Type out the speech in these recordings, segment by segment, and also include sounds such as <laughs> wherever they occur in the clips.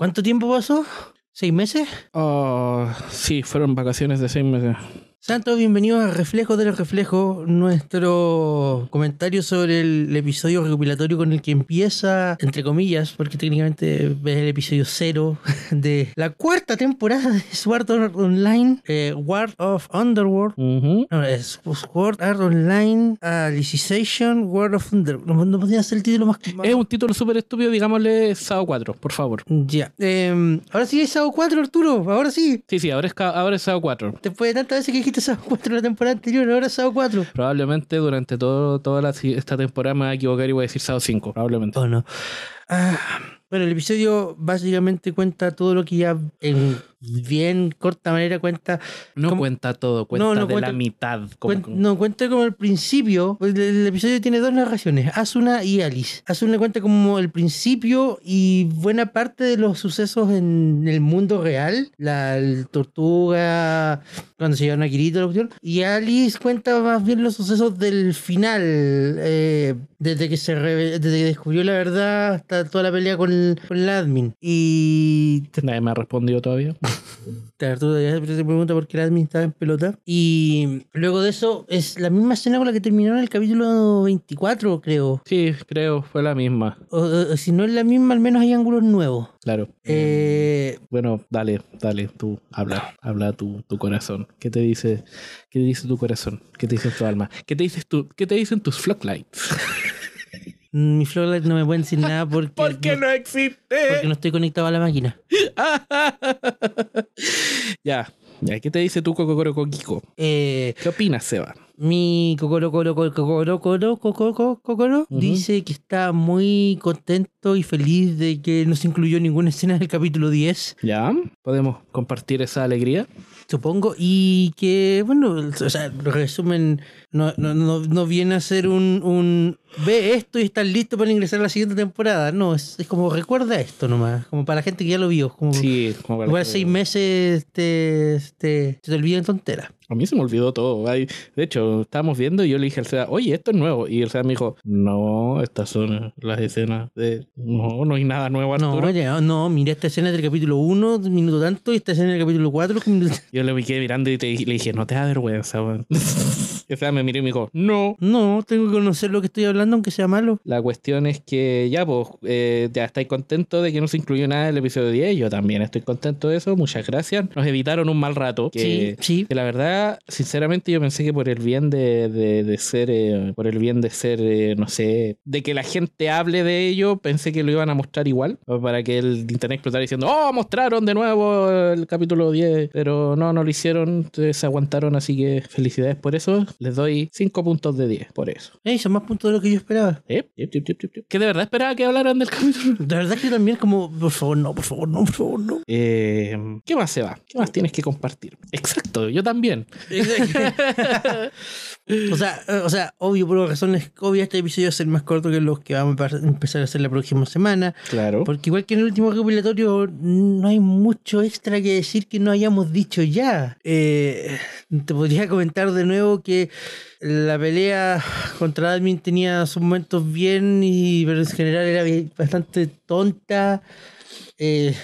¿Cuánto tiempo pasó? ¿Seis meses? Oh, sí, fueron vacaciones de seis meses. Sean todos bienvenidos a Reflejo de los Reflejos, nuestro comentario sobre el episodio recopilatorio con el que empieza, entre comillas, porque técnicamente es el episodio cero <laughs> de la cuarta temporada de Sword Art Online, eh, War of Underworld. Ujú. No, es Sword Art Online Alicization World of Underworld. No, no podía ser el título más... más- Es un título súper estúpido, digámosle SAO 4, por favor. Ya. Em, ahora sí es SAO 4, Arturo. Ahora sí. Sí, sí, ahora es, ahora es SAO 4. Después de tantas veces que dijiste SAO 4 <laughs> la temporada anterior, ahora SAO 4. Probablemente durante todo, toda la- esta temporada me voy a equivocar y voy a decir SAO 5, probablemente. ¿O no? Ah, bueno, el episodio básicamente cuenta todo lo que ya en bien corta manera cuenta. No cuenta todo, cuenta No, no de cuenta- la mitad. como- Cuen- no, cuenta como el principio. pues, El, el episodio tiene dos narraciones, Asuna y Alice. Asuna cuenta como el principio y buena parte de los sucesos en el mundo real. La tortuga, cuando se llevaron a Kirito, la cuestión. Y Alice cuenta más bien los sucesos del final. eh, desde que se desde que descubrió la verdad hasta toda la pelea con el, con el admin. Y Nadie me ha respondido todavía. <laughs> Siempre se pregunta por qué el admin estaba en pelota. Y luego de eso, es la misma escena con la que terminó en el capítulo 24, creo. Sí, creo, fue la misma. O, o- si no es la misma, al menos hay ángulos nuevos. Claro. Eh, Bueno, dale, dale, tú habla, habla tu, tu corazón. ¿Qué te dice, qué te dice tu corazón? ¿Qué te dice tu alma? ¿Qué te dices tú, qué te dicen tus flocklights? <laughs> mi Flowlight no me puede decir nada <laughs> porque, Porque no, no existe. porque no estoy conectado a la máquina. <laughs> ya, ya, ¿qué te dice tu Kokoro Kokiko? Eh, ¿Qué opinas, Seba? mi Ujú. dice que está muy contento y feliz de que no se incluyó ninguna escena del capítulo 10. ¿Ya? ¿Podemos compartir esa alegría? Supongo, y que, bueno, o sea, resumen, no, no, no, no viene a ser un, un ve esto y estás listo para ingresar a la siguiente temporada. No, es, es como recuerda esto nomás, como para la gente que ya lo vio. Como, Sí, como para Igual seis meses te, te, se te olvidan tonteras. A mí se me olvidó todo. Ay, De hecho, estábamos viendo y yo le dije al Seba, oye, esto es nuevo. Y el Seba me dijo, no, estas son las escenas de... No, no hay nada nuevo, No, oye, no, mira esta escena del capítulo 1, minuto tanto, y esta escena del capítulo 4, <laughs> minuto Yo le quedé mirando y te- le dije, no te da vergüenza, weón. <laughs> el Seba me miró y me dijo, no. No, tengo que conocer lo que estoy hablando, aunque sea malo. La cuestión es que ya, pues, eh, ya estáis contentos de que no se incluyó nada del episodio 10. Yo también estoy contento de eso. Muchas gracias. Nos evitaron un mal rato. Que, Sí, sí. que la verdad, sinceramente, yo pensé que por el bien de, de- de ser, eh, por el bien de ser, eh, no sé, de que la gente hable de ello, pensé que lo iban a mostrar igual. o Para que el internet explotara diciendo, oh, mostraron de nuevo el capítulo 10. Pero no, no lo hicieron. Se aguantaron. Así que felicidades por eso. Les doy 5 puntos de 10 por eso. Ey, son más puntos de lo que yo esperaba. Yep, yep, yep, yep, yep, yep. Que de verdad esperaba que hablaran del capítulo. De verdad que también como, por favor, no, por favor, no, por favor, no. Eh, ¿Qué más se va? ¿Qué más tienes que compartir? Exacto, yo también. <laughs> o sea, eh, o sea, obvio, por razones obvias, este episodio va a ser más corto que los que vamos a empezar a hacer la próxima semana. Claro. Porque igual que en el último recopilatorio, no hay mucho extra que decir que no hayamos dicho ya. Eh, te podría comentar de nuevo que la pelea contra Admin tenía sus momentos bien, y, pero en general era bastante tonta. Eh,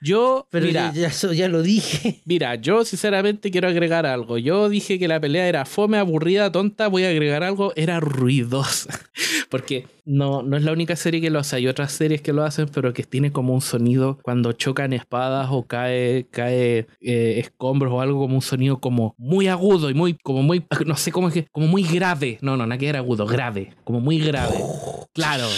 Yo, pero mira, ya, ya, ya lo dije. <laughs> mira, yo sinceramente quiero agregar algo. Yo dije que la pelea era fome, aburrida, tonta. Voy a agregar algo, era ruidosa. <laughs> Porque no, no es la única serie que lo hace. Hay otras series que lo hacen, pero que tiene como un sonido cuando chocan espadas o cae, cae eh, escombros o algo como un sonido como muy agudo y muy, como muy, no sé cómo es que, como muy grave. No, no, nada que era agudo, grave. Como muy grave. <laughs> Claro.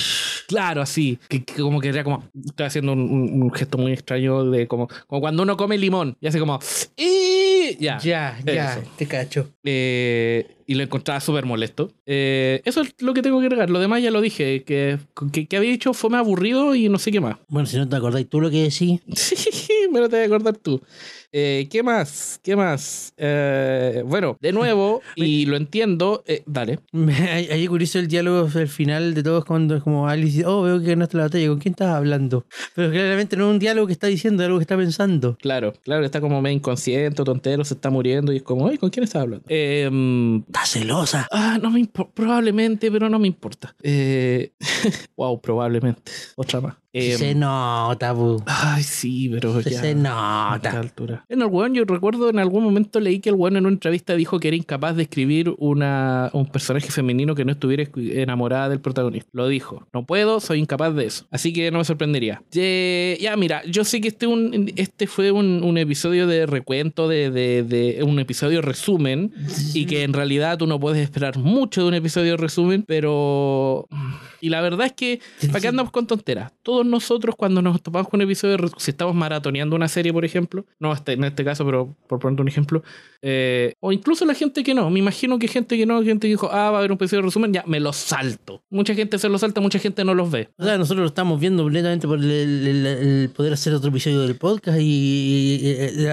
Claro, así. Que, que como que era como. Estoy haciendo un, un- un gesto muy extraño de como, como cuando uno come limón y hace como. "Y", Ya. Ya, ya, Eso. te cacho. Eh, y lo encontraba súper molesto. Eh, eso es lo que tengo que agregar. Lo demás ya lo dije. Que, que, que había dicho fue más aburrido y no sé qué más. Bueno, si no te acordáis tú lo que decís. <laughs> Sí, primero te vas a acordar tú. Eh, ¿Qué más? ¿Qué más? Eh, bueno, de nuevo, <laughs> y lo entiendo, eh, dale. Ahí curioso el diálogo al final de todos cuando es como Alice dice, oh, veo que ganaste la batalla, ¿con quién estás hablando? Pero claramente no es un diálogo que está diciendo, es algo que está pensando. Claro, claro, está como medio inconsciente, tontero, se está muriendo y es como, ay, ¿con quién estás hablando? está celosa. Ah, no me importa, probablemente, pero no me importa. <laughs> wow, probablemente. Otra más. se nota, bu. Ay, sí, pero nota. A altura. En el weón, yo recuerdo en algún momento leí que el weón en una entrevista dijo que era incapaz de escribir una, un personaje femenino que no estuviera enamorada del protagonista. Lo dijo. No puedo, soy incapaz de eso. Así que no me sorprendería. ya, mira, yo sé que este, un, este fue un, un episodio de recuento, de, de, de, un episodio resumen, y que en realidad tú no puedes esperar mucho de un episodio resumen, pero... Y la verdad es que, ¿para qué andamos con tonteras? Todos nosotros cuando nos topamos con un episodio, si estamos maratoneando una serie, por ejemplo, no en este caso, pero por poner un ejemplo, eh, o incluso la gente que no, me imagino que gente que no, gente que dijo, ah, va a haber un episodio de resumen, ya me lo salto. Mucha gente se lo salta, mucha gente no los ve. O sea, nosotros lo estamos viendo completamente por el, poder hacer otro episodio del podcast y,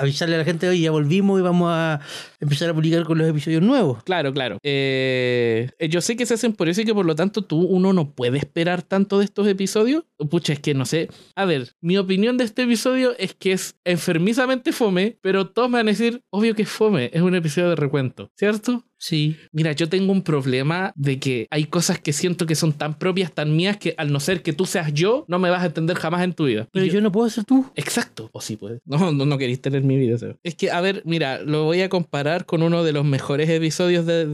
avisarle a la gente, oye, ya volvimos y vamos a empezar a publicar con los episodios nuevos. Claro, claro. Eh, yo sé que se hacen por eso y que por lo tanto tú uno no puede esperar tanto de estos episodios. Pucha, es que no sé. A ver, mi opinión de este episodio es que es enfermizamente fome, pero todos me van a decir, obvio que es fome, es un episodio de recuento, ¿cierto? Sí. Mira, yo tengo un problema de que hay cosas que siento que son tan propias, tan mías, que al no ser que tú seas yo, no me vas a entender jamás en tu vida. Pero yo, no puedo ser tú. Exacto. O sí puedes. No, no, no queréis tener mi vida. Es que, a ver, mira, lo voy a comparar con uno de los mejores episodios de,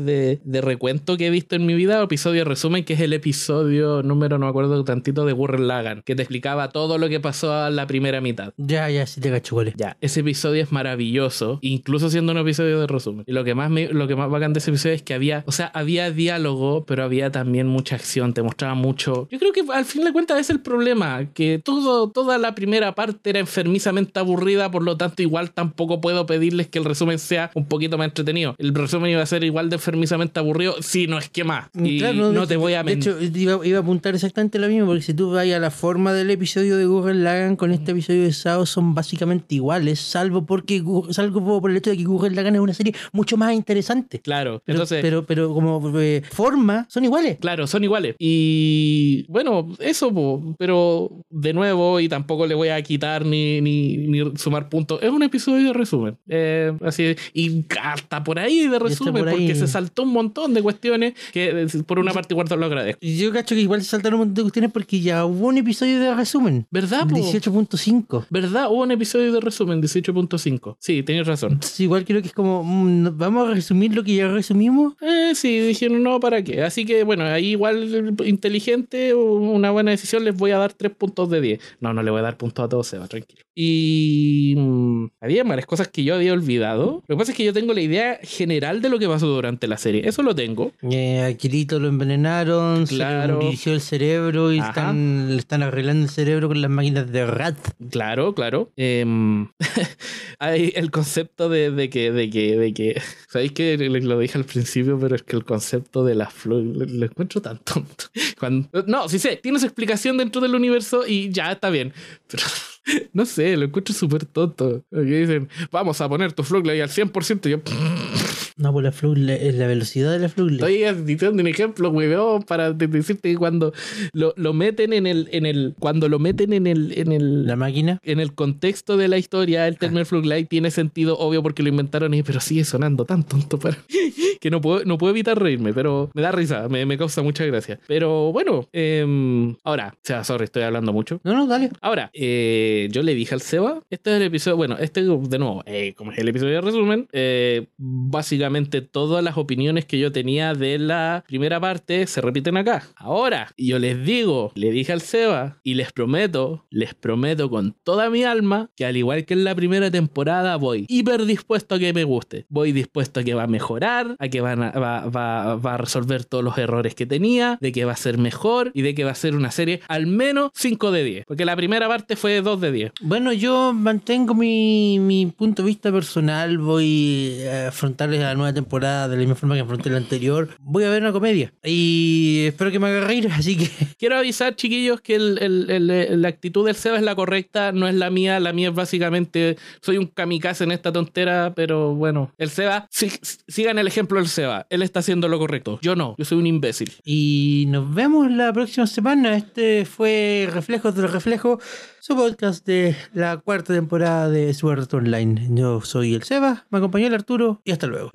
de, recuento que he visto en mi vida, episodio resumen, que es el episodio número, no me acuerdo tantito, de Burren Lagan, que te explicaba todo lo que pasó a la primera mitad. Ya, ya, sí te cacho, Ya, ese episodio es maravilloso, incluso siendo un episodio de resumen. Y lo que más, me, lo que más bacán de ese episodio es que había, o sea, había diálogo, pero había también mucha acción, te mostraba mucho. Yo creo que al fin de cuentas es el problema, que todo, toda la primera parte era enfermizamente aburrida, por lo tanto igual tampoco puedo pedirles que el resumen sea un poquito más entretenido. El resumen iba a ser igual de enfermizamente aburrido, si no es que más. Mm, y no, te voy a mentir. De hecho, iba, a apuntar exactamente lo mismo, porque si tú vas a la forma del episodio de Google Lagan con este episodio de Sao son básicamente iguales, salvo porque salvo por el hecho de que Google Lagan es una serie mucho más interesante. Claro, entonces pero, pero como eh, forma, son iguales. Claro, son iguales. Y bueno, eso, pero de nuevo, y tampoco le voy a quitar ni, ni, sumar puntos. Es un episodio de resumen. Eh, así, y hasta por ahí de resumen, porque se saltó un montón de cuestiones que eh, por una parte igual lo agradezco. Yo cacho que igual se saltaron un montón de cuestiones porque ya hubo un episodio de resumen. ¿Verdad? 18.5. ¿Verdad? Hubo un episodio de resumen, 18.5. Sí, tienes razón. igual creo que es como, mm, vamos a resumir lo que ya resumimos eh, sí, dijeron no, ¿para qué? Así que bueno, ahí igual inteligente, una buena decisión, les voy a dar 3 puntos de 10. No, no le voy a dar puntos a todos, se va tranquilo. Y mm, había varias cosas que yo había olvidado. Lo que pasa es que yo tengo la idea general de lo que pasó durante la serie. Eso lo tengo. Eh, a Kirito lo envenenaron, claro. se dirigió el cerebro y están, le están arreglando el cerebro con las máquinas de Rat. Claro, claro. Em, <laughs> hay el concepto de, de, que, de que, de que, <laughs> ¿sabéis que lo dije al principio? Pero es que el concepto de las flores lo, encuentro tan tonto. <laughs> Cuando, no, sí sé, tienes explicación dentro del universo y ya está bien. Pero <laughs> no sé, lo encuentro súper tonto. Que dicen, vamos a poner tu Flugley al 100%. Y yo, <laughs> no, pues la es la velocidad de la Flugley. Estoy diciendo un ejemplo, weón, para decirte que cuando lo, lo, meten en el, en el. Cuando lo meten en el. En el la máquina. En el contexto de la historia, el término ah. tiene sentido obvio porque lo inventaron y pero sigue sonando tan tonto para <laughs> que no puedo, no puedo evitar reírme, pero me da risa, me, me causa mucha gracia. Pero bueno, eh, ahora, o sea, sorry, estoy hablando mucho. No, no, dale. Ahora, eh, yo le dije al Seba, este es el episodio, bueno, este de nuevo, eh, como es el episodio de resumen, eh, todas las opiniones que yo tenía de la primera parte se repiten acá. Ahora, yo les digo, le dije al Seba y les prometo, les prometo con toda mi alma que al igual que en la primera temporada voy hiper dispuesto a que me guste. Voy dispuesto a que va a mejorar, a que va, va, va a resolver todos los errores que tenía, de que va a ser mejor y de que va a ser una serie al menos 5 de 10. Porque la primera parte fue 2 de 10. Bueno, yo mantengo mi, mi punto de vista personal, voy a afrontarles a nueva temporada de la misma forma que afronté la anterior, voy a ver una comedia. Y espero que me haga reír, así que... <laughs> Quiero avisar, chiquillos, que el- el- el- la actitud del Seba es la correcta, no es la mía. La mía es básicamente, soy un kamikaze en esta tontera, pero bueno, el Seba, sí- sigan el ejemplo del Seba. Él está haciendo lo correcto. Yo no, yo soy un imbécil. Y nos vemos la próxima semana. Este fue Reflejos del Reflejo, su podcast de la cuarta temporada de Sword Online. Yo soy el Seba, me acompañó el Arturo y hasta luego.